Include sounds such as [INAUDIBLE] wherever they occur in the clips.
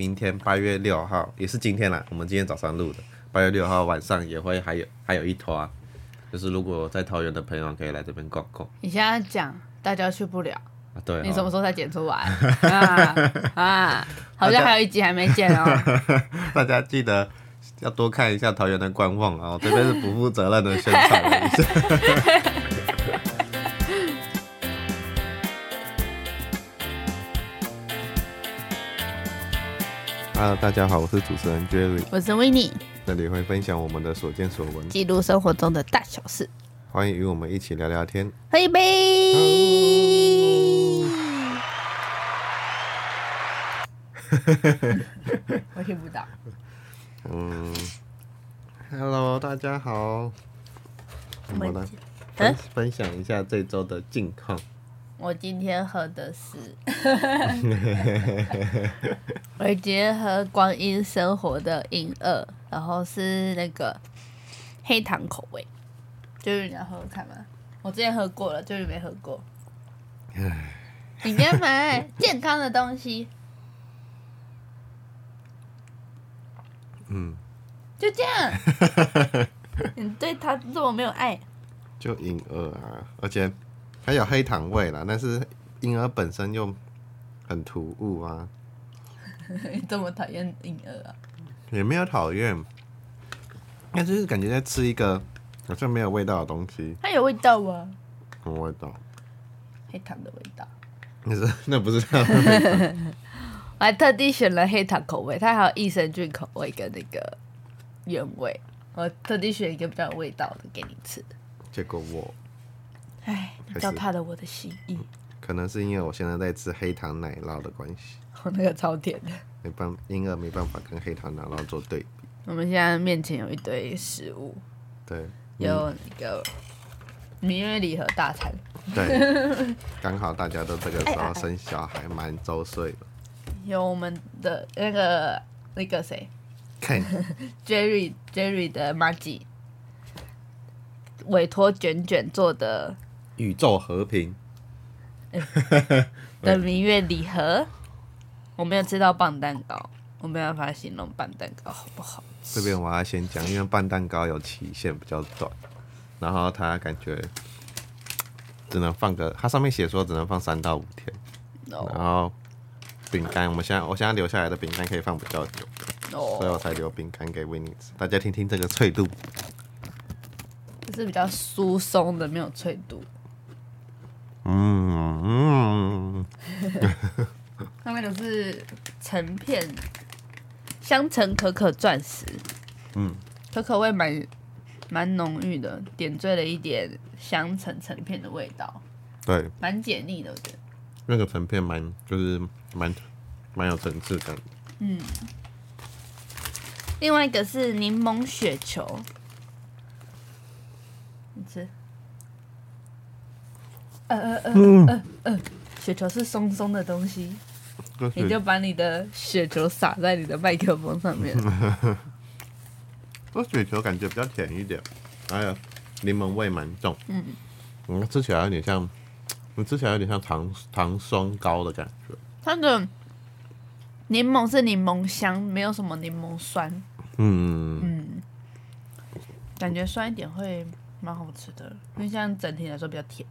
明天八月六号也是今天啦，我们今天早上录的，八月六号晚上也会还有还有一拖啊，就是如果在桃园的朋友可以来这边逛逛你现在讲，大家去不了，啊。对、你什么哦，时候才剪出来 [LAUGHS] 啊啊？好像还有一集还没剪哦。[LAUGHS] 大家记得要多看一下桃园的官网啊，我这边是不负责任的宣传了一下。[LAUGHS] Hello，大家好，我是主持人 Jerry，我是 w i n n i 这里会分享我们的所见所闻，记录生活中的大小事，欢迎与我们一起聊聊天。喝一杯。我听不到。嗯，Hello，大家好，我们来嗯分分享一下这周的近况。我今天喝的是，我今天喝光阴生活的银二，然后是那个黑糖口味，就是你要喝喝看吗？我之前喝过了，就是没喝过。你该买健康的东西，嗯，就这样。[LAUGHS] 你对他这么没有爱，就银耳啊，而且还有黑糖味啦，但是婴儿本身又很突兀啊，你 [LAUGHS] 这么讨厌婴儿啊？也没有讨厌，那就是感觉在吃一个好像没有味道的东西，它有味道啊？什么味道？黑糖的味道。那是 [LAUGHS] 那不是它的味道，[LAUGHS] 我还特地选了黑糖口味，它还有益生菌口味跟那个原味。我特地选一个比较有味道的给你吃。结果我唉，你开始。糟蹋了我的心意。可能是因为我现在在吃黑糖奶酪的关系，[LAUGHS] 我那个超甜的。没办婴儿没办法跟黑糖奶酪做对比，我们现在面前有一堆食物，对，有那个明月礼盒大餐，对，[LAUGHS] 刚好大家都这个时候生小孩，满周岁了。有我们的那个那个谁？[LAUGHS] 看，Jerry Jerry 的 Maggie 委托卷卷做的宇宙和平，[LAUGHS] 的明月礼盒，我没有吃到棒蛋糕，我没办法形容棒蛋糕。好不好？这边我要先讲，因为棒蛋糕有期限比较短，然后它感觉只能放个，它上面写说只能放三到五天，然哦后饼干，我们现在我现在留下来的饼干可以放比较久，所以我哦，才留饼干给维尼吃。大家听听这个脆度，就是比较疏松的，没有脆度。嗯嗯，上面都是成片香橙可可钻石，嗯，可可味蛮蛮浓郁的，点缀了一点香橙成片的味道，对，蛮解腻的，我觉得。那个成片蛮就是蛮蛮有层次感嗯。另外一个是柠檬雪球，你吃。呃呃呃呃呃，雪球是松松的东西，你就把你的雪球撒在你的麦克风上面。这雪球感觉比较甜一点，还有柠檬味蛮重。嗯，嗯，吃起来有点像，嗯，吃起来有点像糖糖霜糕的感觉。它的柠檬是柠檬香，没有什么柠檬酸，嗯，嗯，感觉酸一点会蛮好吃的，因为像整体来说比较甜。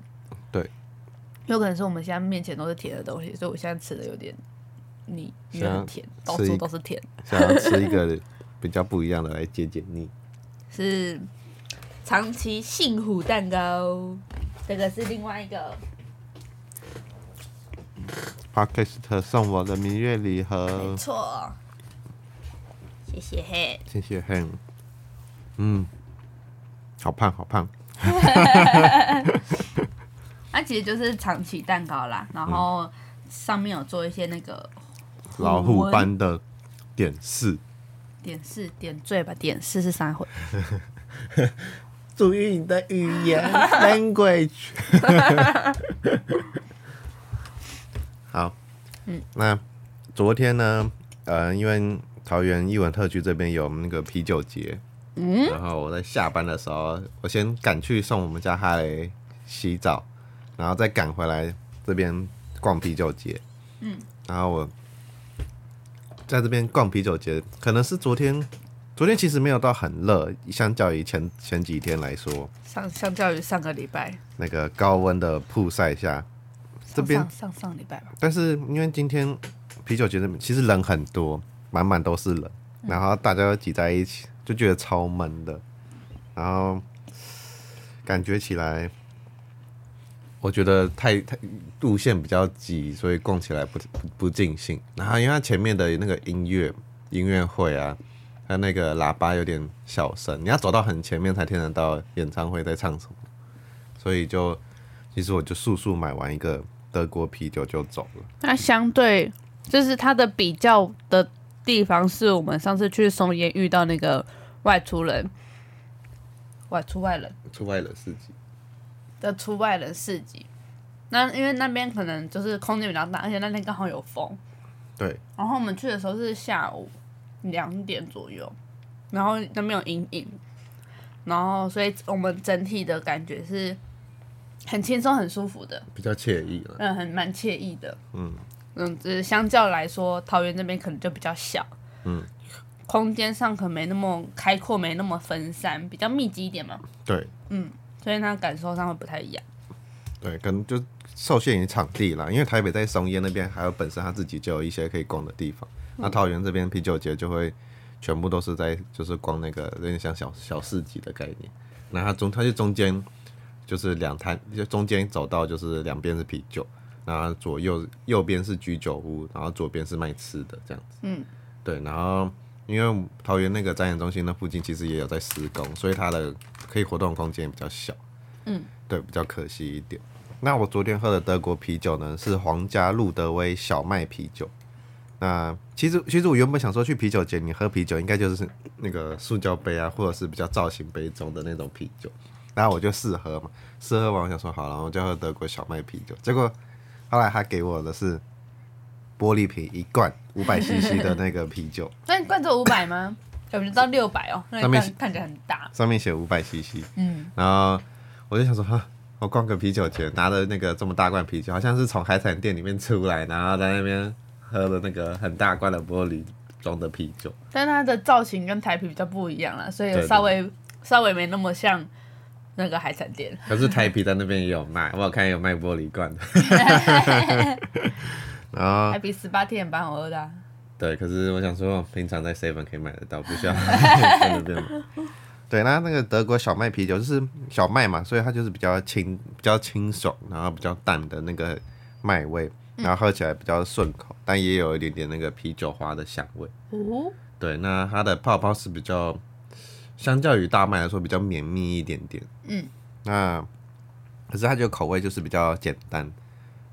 对，有可能是我们现在面前都是甜的东西，所以我现在吃的有点腻，因为想要很甜，到处都是甜。想要吃一个 [LAUGHS] 比较不一样的来解解腻。是长崎幸福蛋糕，这个是另外一个 Podcast 送我的明月礼盒没，错，谢谢嘿。谢谢 Han。嗯，好胖好胖。[LAUGHS] 它其实就是长崎蛋糕啦，然后上面有做一些那个老虎斑的点饰，点饰点缀吧，点饰是三回。[LAUGHS] 注意你的语言 [LAUGHS] language。[LAUGHS] 好，嗯，那昨天呢，呃，因为桃园艺文特区这边有那个啤酒节，嗯，然后我在下班的时候，我先赶去送我们家哈雷洗澡，然后再赶回来这边逛啤酒节。嗯，然后我在这边逛啤酒节，可能是昨天，昨天其实没有到很热，相较于前前几天来说，相相较于上个礼拜，那个高温的曝晒下，这边上上上礼拜吧，但是因为今天啤酒节这边其实人很多，满满都是人，然后大家都挤在一起，就觉得超闷的，然后感觉起来，我觉得太太路线比较挤，所以逛起来不不不尽兴。然后因为它前面的那个音乐音乐会啊，它那个喇叭有点小声，你要走到很前面才听得到演唱会在唱什么，所以就其实我就速速买完一个德国啤酒就走了。那相对就是它的比较的地方，是我们上次去松烟遇到那个外出人，外出外人出外人四级，的出外人市集。那因为那边可能就是空间比较大，而且那天刚好有风。对，然后我们去的时候是下午两点左右，然后那边有阴影，然后所以我们整体的感觉是很轻松、很舒服的，比较惬意了。嗯，很蛮惬意的。嗯嗯，只是相较来说，桃园那边可能就比较小，嗯，空间上可能没那么开阔，没那么分散，比较密集一点嘛，对所以它感受上会不太一样。对，可能就受限于场地啦，因为台北在松烟那边还有本身它自己就有一些可以逛的地方，那桃园这边啤酒节就会全部都是在就是逛那个有点像小小市集的概念，那它中它就中间就是两摊，就中间走道就是两边是啤酒，然后左右右边是居酒屋，然后左边是卖吃的这样子。嗯，对，然后因为桃园那个展演中心那附近其实也有在施工，所以它的可以活动的空间也比较小。嗯，对，比较可惜一点。那我昨天喝的德国啤酒呢，是皇家路德威小麦啤酒。那其实其实我原本想说去啤酒节，你喝啤酒应该就是那个塑胶杯啊，或者是比较造型杯中的那种啤酒。然后我就试喝嘛，试喝完我想说好了，我就喝德国小麦啤酒。结果后来他给我的是玻璃瓶一罐五百 CC 的那个啤酒，[LAUGHS] 那罐只有五百吗？有没有到六百哦？那上面看看起来很大。上面写五百 CC。嗯，然后我就想说，哈，我逛个啤酒节，拿了那个这么大罐啤酒，好像是从海产店里面出来，然后在那边喝了那个很大罐的玻璃装的啤酒。但它的造型跟台啤比较不一样啦，所以稍微稍微没那么像那个海产店。可是台啤在那边也有卖，我有看有卖玻璃罐的。[LAUGHS] 然后台啤十八天蛮好喝的啊、对，可是我想说，平常在 seven 可以买得到，不需要 [LAUGHS] 在那边买。[LAUGHS] 对，那那个德国小麦啤酒就是小麦嘛，所以它就是比较清、比较清爽，然后比较淡的那个麦味，然后喝起来比较顺口，但也有一点点那个啤酒花的香味。哦，对，那它的泡泡是比较，相较于大麦来说比较绵密一点点。嗯，那可是它就口味就是比较简单。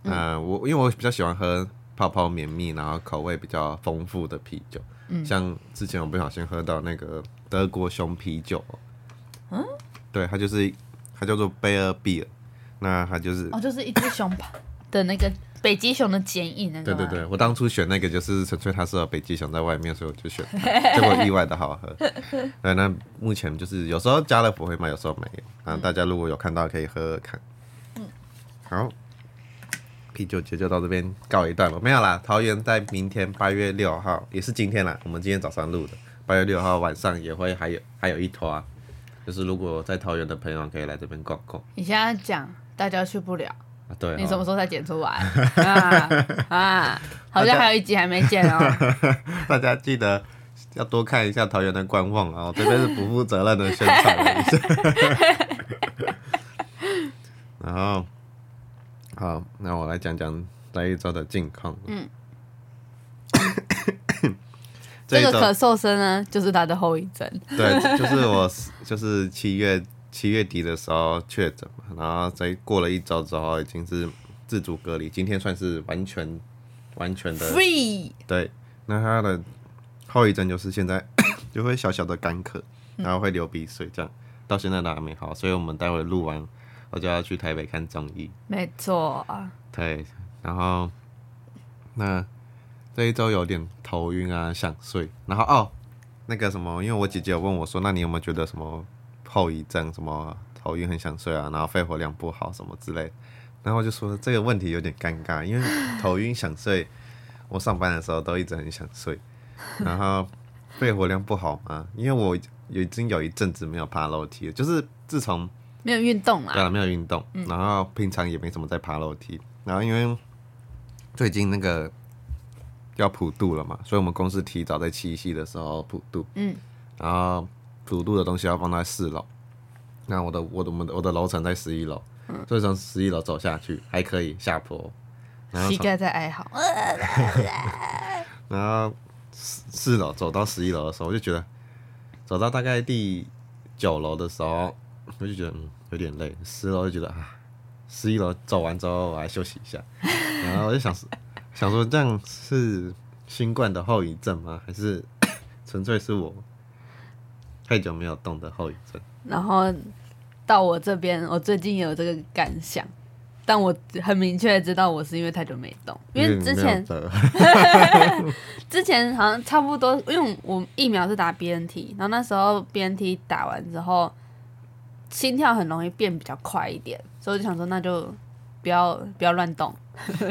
嗯、我因为我比较喜欢喝泡泡绵密，然后口味比较丰富的啤酒。嗯像之前我不小心喝到那个德国熊啤酒。嗯，对，它就是它叫做贝尔比尔，那它就是哦，就是一只熊的那个北极熊的剪影那个对对对，我当初选那个就是纯粹它是有北极熊在外面，所以我就选它，[LAUGHS] 结果意外的好喝。对，那目前就是有时候家乐福会卖，有时候没有。啊，大家如果有看到可以喝喝看。嗯，好，啤酒节就到这边告一段落，没有啦。桃园在明天八月六号，也是今天啦，我们今天早上录的，八月六号晚上也会还有还有一拖啊，就是如果在桃园的朋友可以来这边逛逛你现在讲，大家去不了，啊。对哦，你什么时候才剪出来 [LAUGHS] 啊啊？好像还有一集还没剪哦。[LAUGHS] 大家记得要多看一下桃园的官网啊，我这边是不负责任的宣传了一下。[LAUGHS] 然后，好，那我来讲讲这一周的近况。嗯，[COUGHS] 这个咳嗽声呢，就是他的后遗症。对，就是我就是七月七月底的时候确诊嘛，然后在过了一周之后，已经是自主隔离，今天算是完全完全的 Free，对，那他的后遗症就是现在 [COUGHS] 就会小小的干咳，然后会流鼻水，这样到现在都还没好，所以我们待会录完，我就要去台北看中医。没错啊。对，然后那这一周有点头晕啊，想睡，然后哦，那个什么，因为我姐姐有问我说，那你有没有觉得什么后遗症，什么头晕很想睡啊，然后肺活量不好什么之类的，然后我就说这个问题有点尴尬，因为头晕想睡，我上班的时候都一直很想睡，然后肺活量不好嘛，因为我已经有一阵子没有爬楼梯了，就是自从没有运动啊，对啊没有运动，然后平常也没怎么在爬楼梯，然后因为最近那个要普渡了嘛，所以我们公司提早在七夕的时候普渡，嗯，然后普渡的东西要放在四楼，那我的我的我们的我的楼层在十一楼，所以从十一楼走下去还可以下坡，然后膝盖在哀嚎。[LAUGHS] 然后四四楼走到十一楼的时候，我就觉得走到大概第九楼的时候，我就觉得嗯有点累。十楼就觉得啊，十一楼走完之后我来休息一下，[LAUGHS] 然后我就想想说这样是新冠的后遗症吗？还是 [COUGHS] 纯粹是我太久没有动的后遗症？然后到我这边，我最近有这个感想，但我很明确的知道我是因为太久没动，因为之前 [LAUGHS] 之前好像差不多，因为我疫苗是打 BNT，然后那时候 BNT 打完之后，心跳很容易变比较快一点，所以我就想说那就不要 [LAUGHS] 不要乱动，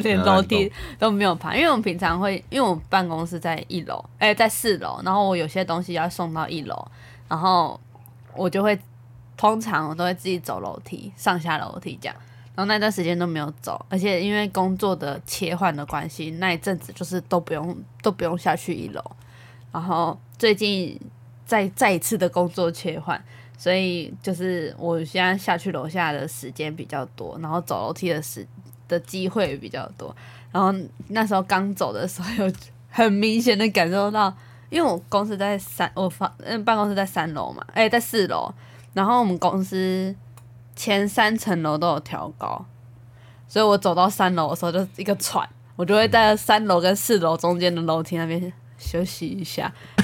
连楼梯都没有爬，因为我们平常会，因为我们办公室在一楼，哎、在四楼，然后我有些东西要送到一楼，然后我就会通常我都会自己走楼梯上下楼梯这样。然后那段时间都没有走，而且因为工作的切换的关系，那一阵子就是都不用都不用下去一楼。然后最近再再一次的工作切换，所以就是我现在下去楼下的时间比较多，然后走楼梯的时的机会比较多。然后那时候刚走的时候，有很明显的感受到，因为我公司在三，我房嗯办公室在三楼嘛，哎、在四楼，然后我们公司前三层楼都有调高，所以我走到三楼的时候就一个喘，我就会在三楼跟四楼中间的楼梯那边休息一下，[LAUGHS]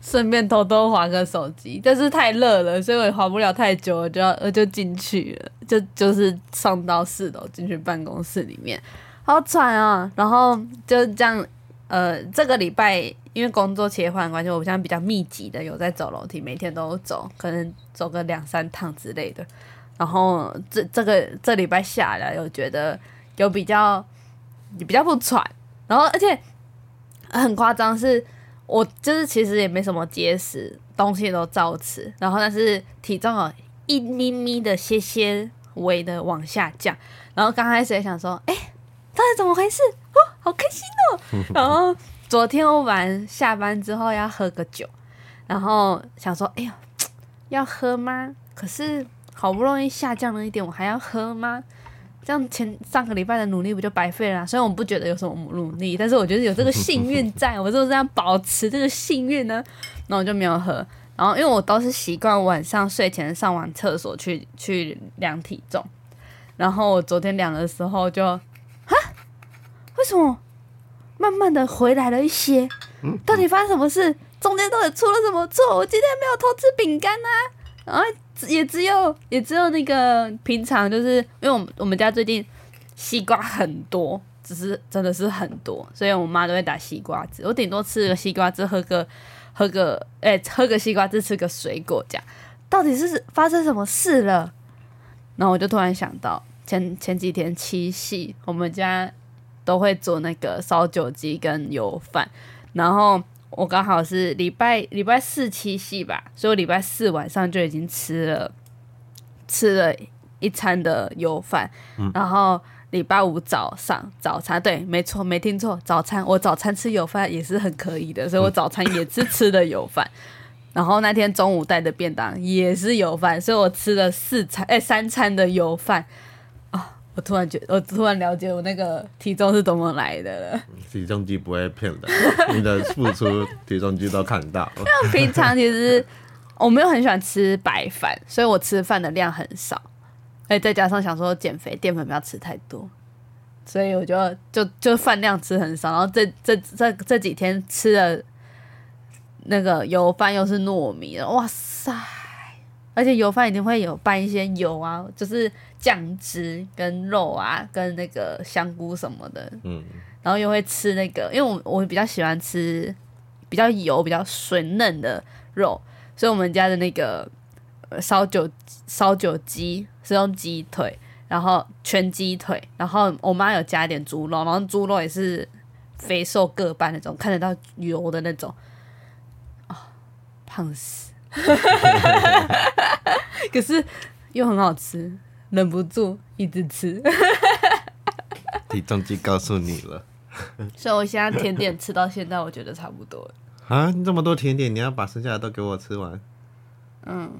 顺便偷偷划个手机。但是太热了，所以我也划不了太久，我就要我就进去了，就就是上到四楼进去办公室里面，好喘啊！然后就这样，呃，这个礼拜因为工作切换关系，我现在比较密集的有在走楼梯，每天都走，可能走个两三趟之类的。然后这这个这礼拜下来，又觉得有比较也比较不喘，然后而且很夸张是，我就是其实也没什么节食，东西都照吃，然后但是体重有一咪咪的些些微的往下降，然后刚开始也想说，哎、到底怎么回事？哦，好开心哦！然后昨天我晚下班之后要喝个酒，然后想说，哎呀，要喝吗？可是好不容易下降了一点，我还要喝吗？这样前上个礼拜的努力不就白费了啊、虽然我不觉得有什么努力，但是我觉得有这个幸运在，我就是要保持这个幸运呢。然后我就没有喝。然后因为我都是习惯晚上睡前上完厕所去去量体重，然后我昨天量的时候就，啊，为什么慢慢的回来了一些？到底发生什么事？中间到底出了什么错？我今天没有偷吃饼干啊，然后也只有也只有那个平常就是因为我们我们家最近西瓜很多，只是真的是很多，所以我妈都会打西瓜汁。我顶多吃个西瓜汁，喝个喝个哎、喝个西瓜汁，吃个水果这样。到底是发生什么事了？然后我就突然想到前前几天七夕，我们家都会做那个烧酒鸡跟油饭，然后我刚好是礼拜礼拜四七夕吧，所以我礼拜四晚上就已经吃了吃了一餐的油饭，然后礼拜五早上早餐对，没错，没听错，早餐我早餐吃油饭也是很可以的，所以我早餐也是吃的油饭。然后那天中午带的便当也是油饭，所以我吃了四餐哎、三餐的油饭啊！我突然觉我突然了解我那个体重是怎么来的了。体重计不会骗人，[LAUGHS] 你的付出体重计都看到了。[LAUGHS] 平常其实我没有很喜欢吃白饭，所以我吃饭的量很少，哎再加上想说减肥，淀粉不要吃太多，所以我就就就饭量吃很少。然后这这这这几天吃的那个油饭，又是糯米的，哇塞！而且油饭一定会有拌一些油啊，就是酱汁跟肉啊，跟那个香菇什么的，嗯，然后又会吃那个，因为我我比较喜欢吃比较油、比较水嫩的肉，所以我们家的那个呃烧酒烧酒鸡是用鸡腿，然后全鸡腿，然后我妈有加一点猪肉，然后猪肉也是肥瘦各半那种，看得到油的那种，啊、胖死。[LAUGHS] 可是又很好吃，忍不住一直吃。体重机告诉你了所以我现在甜点吃到现在，我觉得差不多了。啊！你这么多甜点，你要把剩下的都给我吃完。嗯，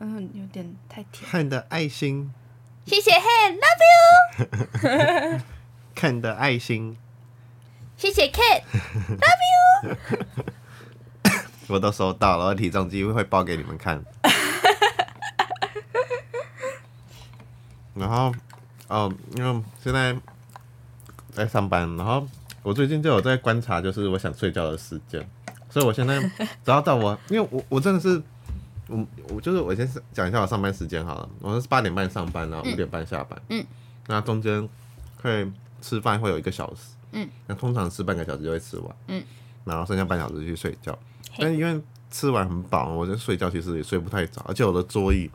嗯有点太甜。看的爱心，谢谢 Hand love you，[LAUGHS] 看的爱心，谢谢 Kate。[LAUGHS] 我都收到了，我体重机会报给你们看。然后，哦，因为现在在上班，然后我最近就有在观察，就是我想睡觉的时间，所以我现在只要到我，因为我我真的是，我我就是我先讲一下我上班时间好了，我是八点半上班，然后五点半下班，嗯，那中间会吃饭会有一个小时，嗯，那通常吃半个小时就会吃完，嗯，然后剩下半小时去睡觉，但因为吃完很饱，我就睡觉其实也睡不太着，而且我的桌椅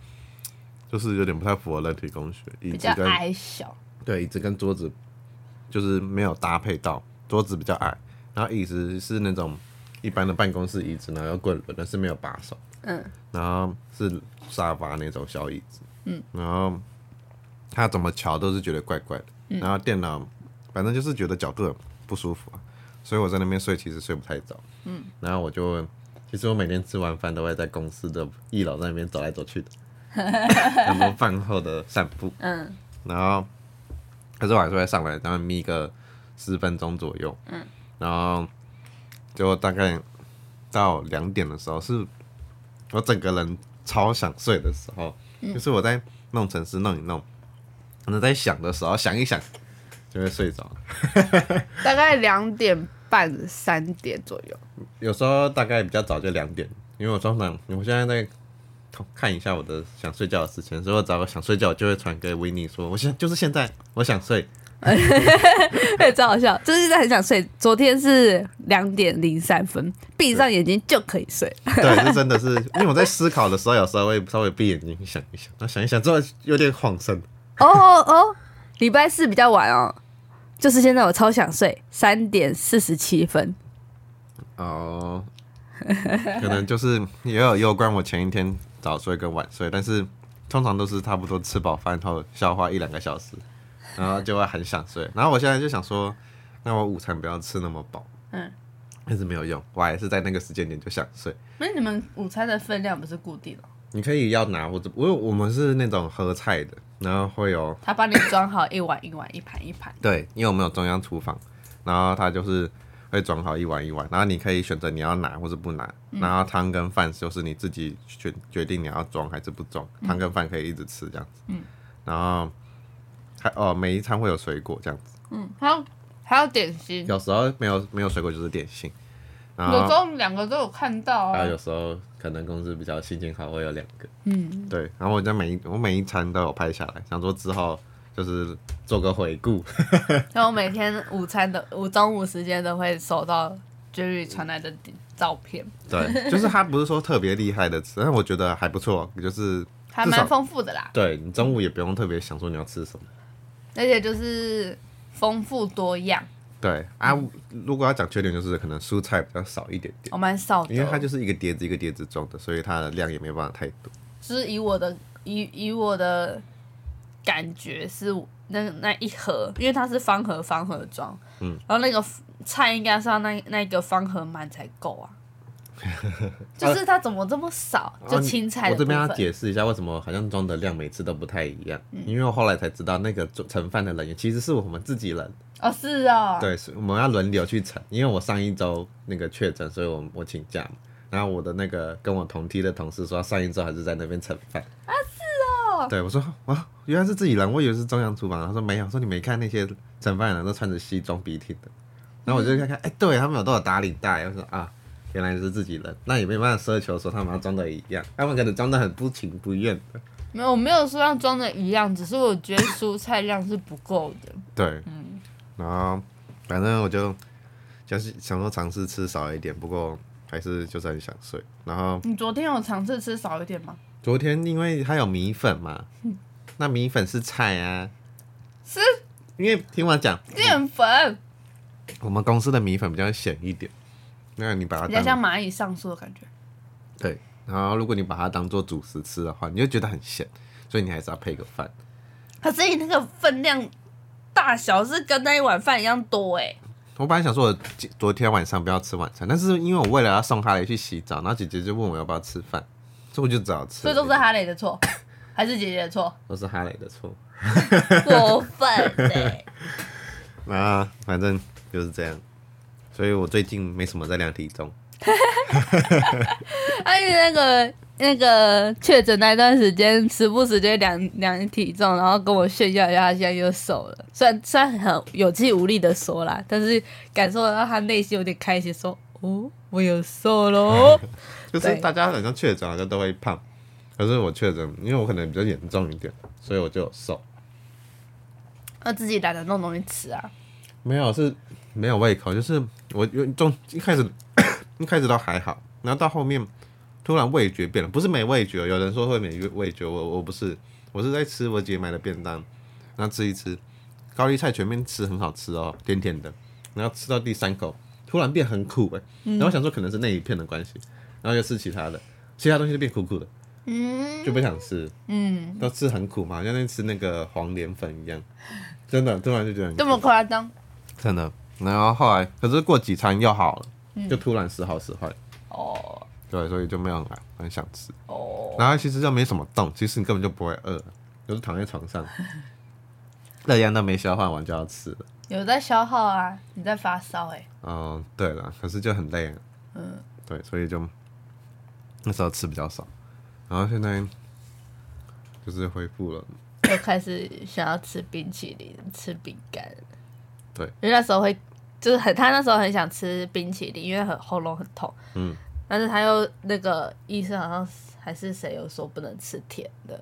就是有点不太符合人体工学，椅子跟矮小，对椅子跟桌子就是没有搭配到，桌子比较矮，然后椅子是那种一般的办公室椅子，然后有滚轮的，是没有把手，嗯，然后是沙发那种小椅子，嗯，然后他怎么瞧都是觉得怪怪的，然后电脑反正就是觉得角度很不舒服啊，所以我在那边睡其实睡不太着，嗯，然后我就其实我每天吃完饭都会在公司的一楼在那边走来走去的，[LAUGHS] 很多饭后的散步，嗯，然后可是我还是会上来，然后眯个十分钟左右，嗯，然后就大概到两点的时候，是我整个人超想睡的时候，就是我在弄城市弄一弄，可能在想的时候想一想就会睡着，[LAUGHS] 大概两点半三点左右。有时候大概比较早就两点，因为我通常我现在在看一下我的想睡觉的时间，所以我只要想睡觉，我就会传给维尼说，我现就是现在我想睡，对，[LAUGHS] 超好笑，就是现在很想睡。昨天是两点零三分，闭上眼睛就可以睡。对，是真的是，因为我在思考的时候，有时候会稍微闭眼睛想一想，然后想一想之后有点恍神。哦哦哦，礼拜四比较晚哦，就是现在我超想睡，三点四十七分。哦，可能就是也有有关我前一天早睡跟晚睡，但是通常都是差不多吃饱饭后消化一两个小时，然后就会很想睡。然后我现在就想说，那我午餐不要吃那么饱，嗯，但是没有用，我还是在那个时间点就想睡。那你们午餐的分量不是固定的？你可以要拿或者，因为我们是那种喝菜的，然后会有他帮你装好一碗一碗，一盘一盘。对，因为我们有中央厨房，然后他就是会装好一碗一碗，然后你可以选择你要拿或者不拿，然后汤跟饭就是你自己决决定你要装还是不装，汤跟饭可以一直吃这样子，嗯，然后还哦每一餐会有水果这样子，嗯，还有还有点心，有时候没有没有水果就是点心，然有时后候两个都有看到啊。有时候可能公司比较心情好会有两个，嗯，对，然后我在每一我每一餐都有拍下来，想说之后就是做个回顾，[LAUGHS] 然后每天午餐的午中午时间都会收到 Jerry 传来的照片，对，就是他不是说特别厉害的吃，但我觉得还不错，就是还蛮丰富的啦。对你中午也不用特别想说你要吃什么。而且就是丰富多样，对啊，如果要讲缺点，就是可能蔬菜比较少一点点，我蛮少的，因为它就是一个碟子一个碟子装的，所以它的量也没办法太多。就是以我的以以我的感觉是那那一盒，因为它是方盒方盒装，嗯，然后那个菜应该是要那那个方盒满才够啊。[LAUGHS] 就是它怎么这么少？就青菜我这边要解释一下，为什么好像装的量每次都不太一样，嗯因为我后来才知道，那个盛饭的人其实是我们自己人，哦，是哦，对，是我们要轮流去盛，因为我上一周那个确诊，所以我我请假嘛。然后我的那个跟我同梯的同事说，上一周还是在那边盛饭啊，是哦。对，我说啊，原来是自己人，我以为是中央厨房。他说没有，说你没看那些盛饭的人都穿着西装笔挺的。然后我就看看，哎、对他们有都有打领带。我说啊，原来是自己人，那也没办法奢求说他们要装的一样，他们可能装的很不情不愿的。没有，我没有说要装的一样，只是我觉得蔬菜量是不够的。对，嗯然后反正我就就是想说尝试吃少一点，不过还是就是很想睡。然后你昨天有尝试吃少一点吗？昨天因为它有米粉嘛，[LAUGHS] 那米粉是菜啊，是因为听我讲，淀粉，我们公司的米粉比较咸一点，那你把它比较像当蚂蚁上树的感觉。对，然后如果你把它当做主食吃的话，你就觉得很咸，所以你还是要配个饭。可是你那个分量大小是跟那一碗饭一样多哎、我本来想说，我昨天晚上不要吃晚餐，但是因为我为了要送哈雷去洗澡，然后姐姐就问我要不要吃饭，所以我就只好吃。所以都是哈雷的错，还是姐姐的错？[LAUGHS] 都是哈雷的错。[LAUGHS] 过分哎、[LAUGHS] 啊，反正就是这样，所以我最近没什么在量体重。而且那个那个确诊那段时间，时不时就量量体重，然后跟我炫耀一下，他现在又瘦了。虽然虽然很有气无力的说啦，但是感受到他内心有点开心，说：“哦，我有瘦喽。[LAUGHS] 就是大家好像确诊好像都会胖，可是我确诊，因为我可能比较严重一点，所以我就有瘦。”那自己懒得弄东西吃啊。没有是没有胃口，就是我有中一开始 [COUGHS] 一开始都还好，然后到后面突然味觉变了，不是没味觉，有人说会没味觉，我我不是，我是在吃我姐买的便当，然后吃一吃，高丽菜全面吃很好吃哦，甜甜的，然后吃到第三口突然变很苦哎、然后想说可能是那一片的关系，然后又吃其他的，其他东西就变苦苦的，嗯。就不想吃，嗯，都吃很苦嘛，好像在吃那个黄连粉一样，真的突然就觉得这么夸张？真的。然后后来，可是过几餐又好了，就突然时好时坏，哦。对，所以就没有很很想吃。哦，然后其实就没什么动，其实你根本就不会饿，就是躺在床上，热量都没消化完就要吃了。有在消耗啊，你在发烧哎、嗯，对了，可是就很累，嗯，对，所以就那时候吃比较少，然后现在就是恢复了。又开始想要吃冰淇淋、吃饼干。对，因为那时候会就是很，他那时候很想吃冰淇淋，因为很喉咙很痛。嗯，但是他又那个医生好像还是谁有说不能吃甜的。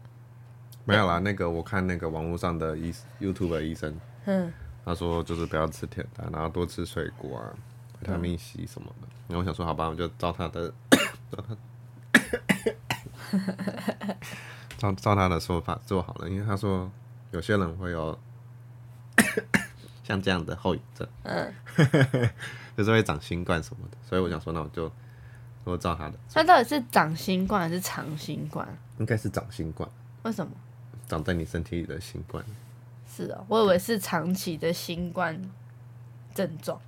没有啦，那个我看那个网络上的医 YouTube 的医生，嗯，他说就是不要吃甜的，然后多吃水果啊，维他命 C 什么的。然后我想说，好吧，我就照他的，[COUGHS] 照他，[COUGHS] 照照他的说法做好了，因为他说有些人会有像这样的后遗症，嗯，[LAUGHS] 就是会长新冠什么的，所以我想说，那我就我照他的，那到底是长新冠还是长新冠？应该是长新冠，为什么？长在你身体里的新冠。是哦，我以为是长期的新冠症状。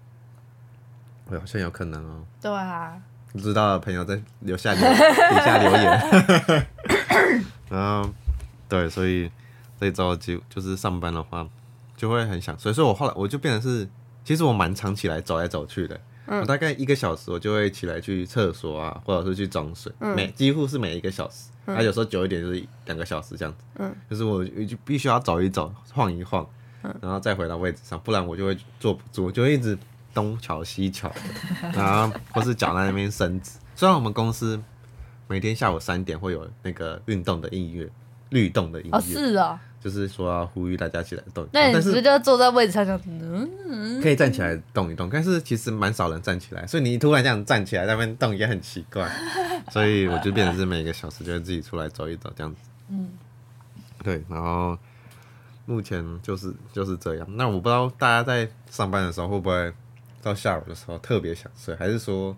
哎，好像有可能哦。对啊，不知道的朋友在留下留 [LAUGHS] 底下留言。[LAUGHS] 然后，对，所以这一周就就是上班的话，就会很想睡。所以我后来我就变成是，其实我蛮常起来走来走去的。我大概一个小时，我就会起来去厕所啊，或者是去装水，每几乎是每一个小时，啊，有时候久一点就是两个小时这样子。嗯，就是我就必须要走一走，晃一晃，然后再回到位置上，不然我就会坐不住，就会一直东瞧西瞧的，[LAUGHS] 然后或是脚在那边伸直。虽然我们公司每天下午三点会有那个运动的音乐，律动的音乐，哦是哦，就是说要呼吁大家起来动一动，那你但是不是就坐在位置上这样子？嗯，可以站起来动一动，但是其实蛮少人站起来，所以你突然这样站起来在那边动也很奇怪，[LAUGHS] 所以我就变成是每个小时就会自己出来走一走这样子。嗯，对，然后目前就是就是这样。那我不知道大家在上班的时候会不会到下午的时候特别想睡，还是说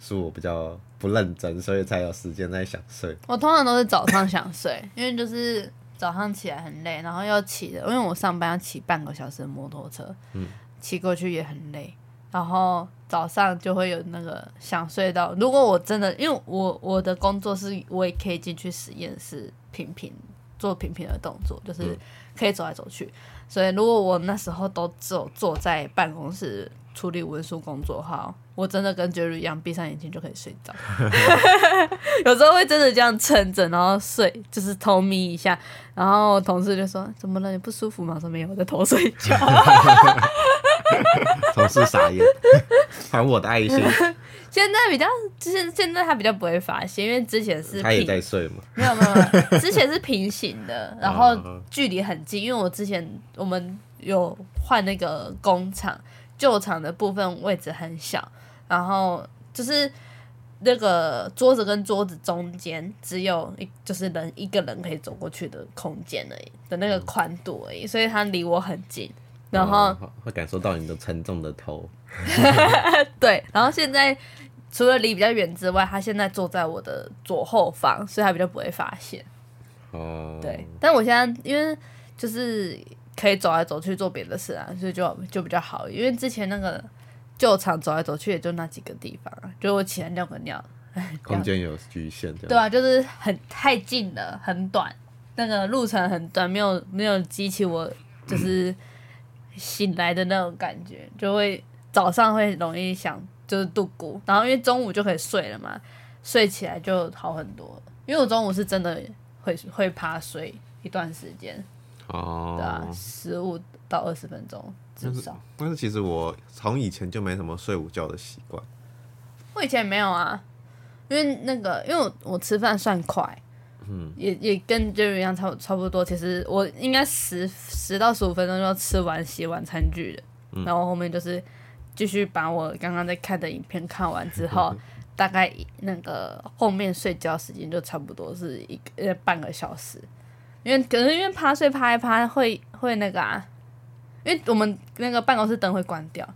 是我比较不认真，所以才有时间在想睡？我通常都是早上想睡，因为就是早上起来很累，然后要骑的，因为我上班要骑半个小时的摩托车，嗯，骑过去也很累，然后早上就会有那个想睡到。如果我真的，因为我我的工作是我也可以进去实验室频频做频频的动作，就是嗯可以走来走去。所以如果我那时候都只有坐在办公室处理文书工作的话，我真的跟 Jerry 一样，闭上眼睛就可以睡着。[LAUGHS] 有时候会真的这样撑着，然后睡，就是偷眯一下。然后我同事就说：“怎么了？你不舒服吗？”我说：“没有，我在偷睡觉。[LAUGHS] 同事傻眼，[LAUGHS] 还我的爱心，”现在比较，就是现在他比较不会发现，因为之前是他也平在睡嘛。没有没有，之前是平行的，然后嗯距离很近，因为我之前我们有换那个工厂，旧场的部分位置很小，然后就是那个桌子跟桌子中间只有一就是人一个人可以走过去的空间而已的那个宽度而已，所以他离我很近。然后、哦会感受到你的沉重的头。[LAUGHS] 对，然后现在除了离比较远之外，他现在坐在我的左后方，所以他比较不会发现。哦，对，但我现在因为就是可以走来走去做别的事啊，所以就就比较好。因为之前那个旧厂走来走去也就那几个地方啊，就我起来尿个尿，哎，空间有局限。对啊，就是很太近了，很短，那个路程很短，没有没有激起我就是醒来的那种感觉，就会早上会容易想就是度过，然后因为中午就可以睡了嘛，睡起来就好很多。因为我中午是真的会会趴睡一段时间，哦，对啊，十五到二十分钟至少。但是其实我从以前就没什么睡午觉的习惯。我以前没有啊，因为那个，因为我我吃饭算快，嗯，也也跟 Jerry 一样差差不多。其实我应该十十到十五分钟就吃完洗完餐具了，然后后面就是继续把我刚刚在看的影片看完之后，[LAUGHS] 大概那个后面睡觉时间就差不多是一个呃半个小时，因为可能因为趴睡趴一趴会会那个啊，因为我们那个办公室灯会关掉，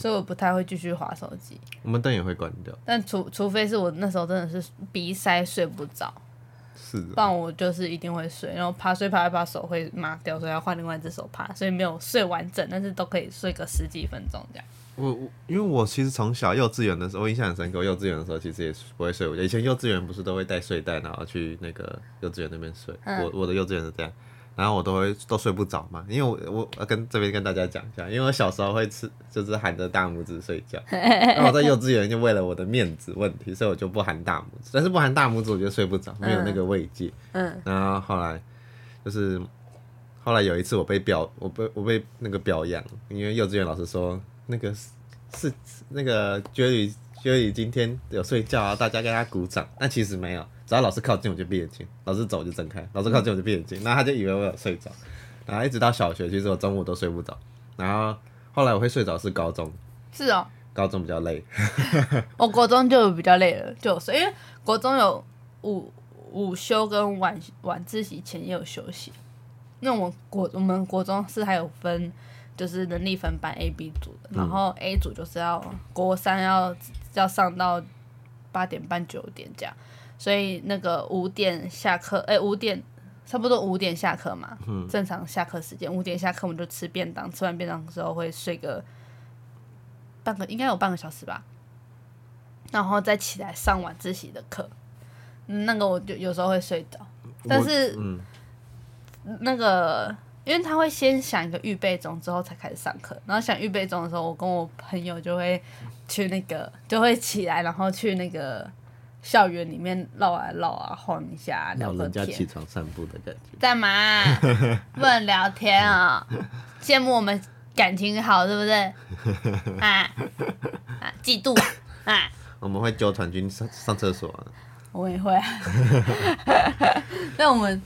所以我不太会继续划手机。我们灯也会关掉，但除除非是我那时候真的是鼻塞睡不着，是不然我就是一定会睡，然后趴睡趴一趴手会麻掉，所以要换另外一只手趴，所以没有睡完整，但是都可以睡个十几分钟这样。我我因为我其实从小幼稚园的时候，我印象很深刻。我幼稚园的时候其实也不会睡午觉，以前幼稚园不是都会带睡袋，然后去那个幼稚园那边睡。我我的幼稚园是这样，然后我都会都睡不着嘛，因为我我我跟这边跟大家讲一下，因为我小时候会吃就是含着大拇指睡觉，[LAUGHS] 那我在幼稚园就为了我的面子问题，所以我就不含大拇指，但是不含大拇指我就睡不着，没有那个慰藉。嗯，然后后来就是后来有一次我被表我被我被那个表扬，因为幼稚园老师说那个是是那个 Jerry Jerry 今天有睡觉啊，大家给他鼓掌。但其实没有，只要老师靠近我就闭眼睛，老师走我就睁开，老师靠近我就闭眼睛，然后他就以为我有睡着。然后一直到小学，其实我中午都睡不着。然后后来我会睡着是高中，是哦，高中比较累。[LAUGHS] 我国中就比较累了，就有睡，因为国中有午午休跟晚晚自习前也有休息。那我国我们国中是还有分，就是能力分班 A、B 组的，然后 A 组就是要国三要要上到八点半九点这样，所以那个五点下课，哎、五点差不多五点下课嘛，正常下课时间五点下课我们就吃便当，吃完便当之后会睡个半个应该有半个小时吧，然后再起来上晚自习的课，嗯那个我就有时候会睡着，但是嗯，那个因为他会先想一个预备钟之后才开始上课，然后想预备钟的时候，我跟我朋友就会去那个就会起来，然后去那个校园里面绕啊绕啊晃一下，聊人家起天。床散步的感觉。干嘛？[LAUGHS] 不能聊天啊、羡慕我们感情好，是不是？[LAUGHS] 啊啊，嫉妒 [COUGHS] 啊！啊我们会揪团军上上厕所、啊，我也会、啊。[LAUGHS] 那我们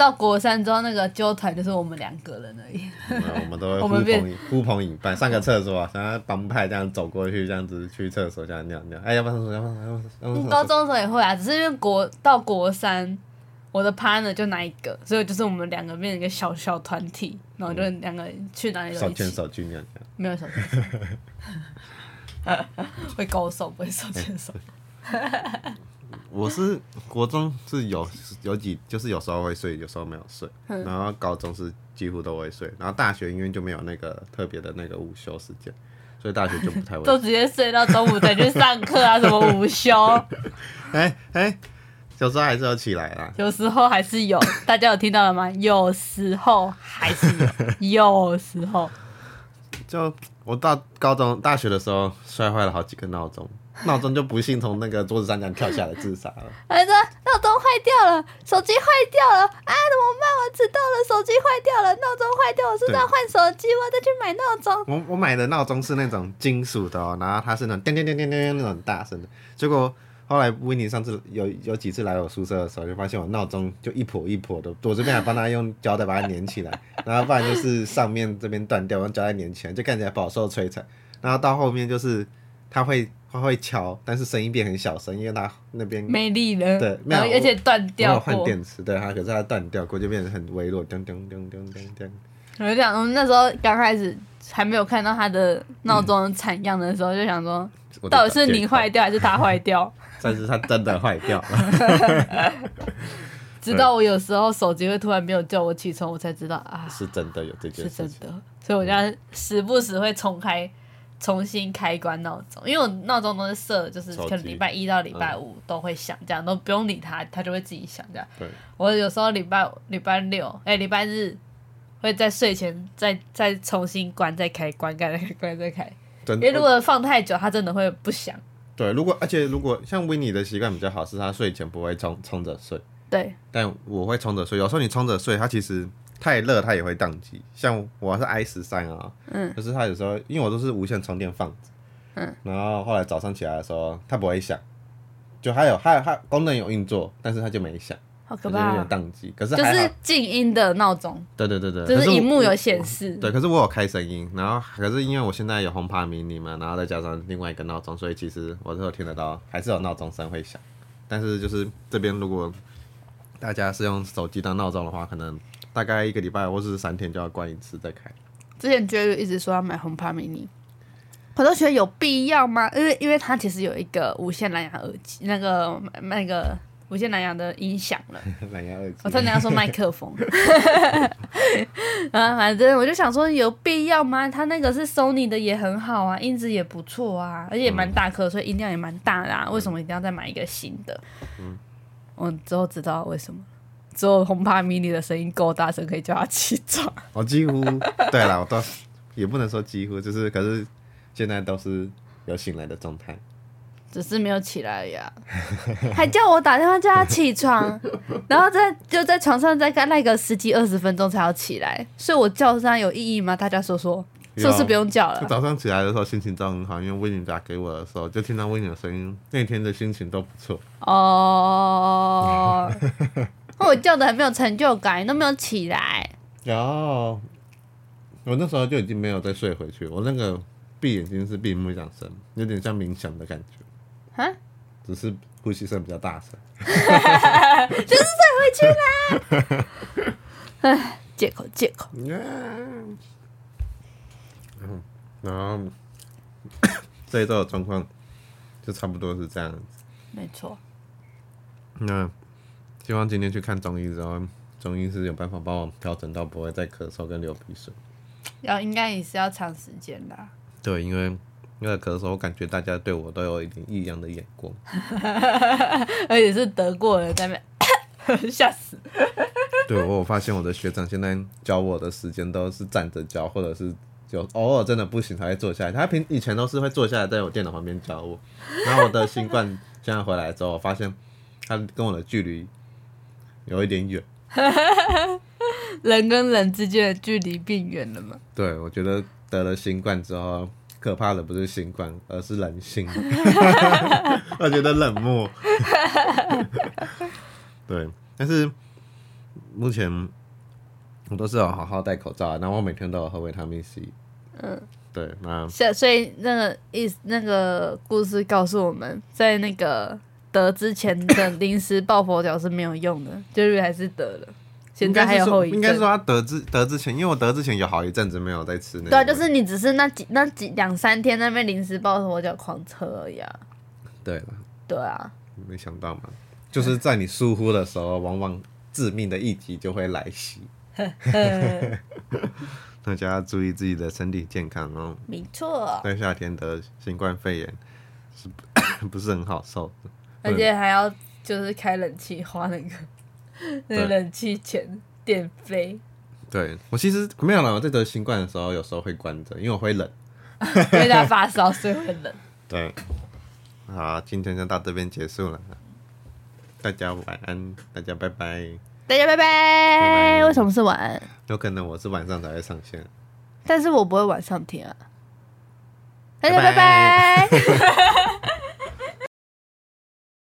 到国三之后，那个纠团就是我们两个人而已。我们都会 [LAUGHS] 呼朋呼朋引伴，上个厕所、啊，然后帮派这样走过去，这样子去厕所这样尿尿。哎，要不要上厕所？要不要上厕所？要不？高中的时候也会啊，只是因为国到国三，我的 partner 就那一个，所以就是我们两个变成一个小小团体，然后就两个去哪里都手，牵手去尿尿。没有手牵手，[LAUGHS] 会勾手不会手牵手。[LAUGHS] 我是国中是有有几就是有时候会睡，有时候没有睡，嗯然后高中是几乎都会睡，然后大学因为就没有那个特别的那个午休时间，所以大学就不太会。[LAUGHS] 都直接睡到中午才去上课啊，什么午休，[LAUGHS] 哎哎，有时候还是要起来啦。有时候还是有，大家有听到了吗？有时候还是有，有时候 [LAUGHS] 就我到高中、大学的时候摔坏了好几个闹钟，闹钟就不幸从那个桌子上这样跳下来自杀了。他说闹钟坏掉了，手机坏掉了啊！怎么办？我迟到了，手机坏掉了，闹钟坏掉，我是不是要换手机？我要再去买闹钟。我我买的闹钟是那种金属的哦，然后它是那种叮叮叮叮叮那种大声的。结果后来维尼上次有有几次来我宿舍的时候，就发现我闹钟就一破一破的，我这边还帮他用胶带把它粘起来，然后不然就是上面这边断掉，用胶带粘起来，就看起来饱受摧残。然后到后面就是他会它会敲，但是声音变很小声，因为它那边没力了，对没有而且断掉过，换电池，对它，可是它断掉过，就变得很微弱，叮叮叮叮叮叮。我就想，我们那时候刚开始还没有看到它的闹钟惨样的时候，就想说，到底是你坏掉还是它坏掉？但是它真的坏掉了，[LAUGHS] 直到我有时候手机会突然没有叫我起床，我才知道啊，是真的有这件是事情。真的。所以我现在时不时会重开、重新开关闹钟，因为我闹钟都是设，就是可能礼拜一到礼拜五都会响，这样都不用理它，它就会自己响这样。对，我有时候礼拜礼拜六，哎、礼拜日会在睡前再再重新关，再开关，再开关再开。真因为如果放太久，它真的会不响。对，如果而且如果像维尼的习惯比较好，是他睡前不会冲冲着睡，对，但我会冲着睡。有时候你冲着睡，它其实太热，它也会宕机。像我是 i 十三啊，嗯，就是它有时候因为我都是无线充电放着，嗯，然后后来早上起来的时候，它不会响，就还有还有它功能有运作，但是它就没响，好可怕哦、点宕机。可是就还，是静音的闹钟，对对对对，就是荧幕有显示。对，可是我有开声音，然后可是因为我现在有红帕 mini 嘛，然后再加上另外一个闹钟，所以其实我都有听得到，还是有闹钟声会响。但是就是这边如果大家是用手机当闹钟的话，可能大概一个礼拜或是三天就要关一次再开。之前 Jerry 一直说要买红帕 mini，我都觉得有必要吗？因为因为它其实有一个无线蓝牙耳机，那个那个无线蓝牙的音响了。[LAUGHS] 蓝牙耳机，我差点要说麦克风，[LAUGHS] 啊，反正我就想说有必要吗？它那个是 Sony 的也很好啊，音质也不错啊，而且也蛮大颗，所以音量也蛮大的啊。为什么一定要再买一个新的？嗯我之后知道为什么，只有红帕 mini 的声音够大声，可以叫他起床。我几乎 [LAUGHS] 对啦，我都也不能说几乎，就是可是现在都是有醒来的状态。只是没有起来呀，[LAUGHS] 还叫我打电话叫他起床，[LAUGHS] 然后在就在床上再干那个十几二十分钟才要起来，所以我叫上有意义吗？大家说说，是不是不用叫了？早上起来的时候心情都很好，因为威宁打给我的时候，就听到威宁的声音，那天的心情都不错。哦，那 [LAUGHS] 我叫的很没有成就感，都没有起来。然后我那时候就已经没有再睡回去，我那个闭眼睛是闭目养神，有点像冥想的感觉，啊，只是呼吸声比较大声就是睡回去啦。借口借口，嗯，然后这一周的状况就差不多是这样子。没错。那希望今天去看中医之后，中医是有办法帮我调整到不会再咳嗽跟流鼻水。要应该也是要长时间的啊、对，因为因为咳嗽，我感觉大家对我都有一点异样的眼光。[LAUGHS] 而且是得过了在那边，[COUGHS] 吓死。对我有发现我的学长现在教我的时间都是站着教，或者是就偶尔真的不行才会坐下来。他平以前都是会坐下来在我电脑旁边教我，然后我的新冠现在回来之后，我发现他跟我的距离有一点远。[LAUGHS] 人跟人之间的距离变远了嘛？对我觉得得了新冠之后，可怕的不是新冠，而是人性。[LAUGHS] 我觉得冷漠。[LAUGHS] 对，但是目前我都是有好好戴口罩，然后我每天都有喝维他命 C。嗯，对，那，所以那个意那个故事告诉我们，在那个得之前的临时抱佛脚是没有用的，[LAUGHS] 就是还是得了，现在还有后遗症。应该说他得之得之前，因为我得之前有好一阵子没有在吃那个。对啊，就是你只是那几那几两三天那边临时抱佛脚狂吃而已啊。对了，对啊，没想到嘛，就是在你疏忽的时候，往往致命的一击就会来袭。[LAUGHS] 大家要注意自己的身体健康哦。没错，在夏天得新冠肺炎是不 [COUGHS] 不是很好受的。而且还要就是开冷气花那个那个冷气钱电费，对我其实没有了，我在得新冠的时候有时候会关着，因为我会冷。因为他 [LAUGHS] 发烧所以会冷。对，好，今天就到这边结束了，大家晚安，大家拜拜。大家拜拜。拜为什么是晚安？有可能我是晚上才会上线。但是我不会晚上听啊。大家拜拜 [LAUGHS]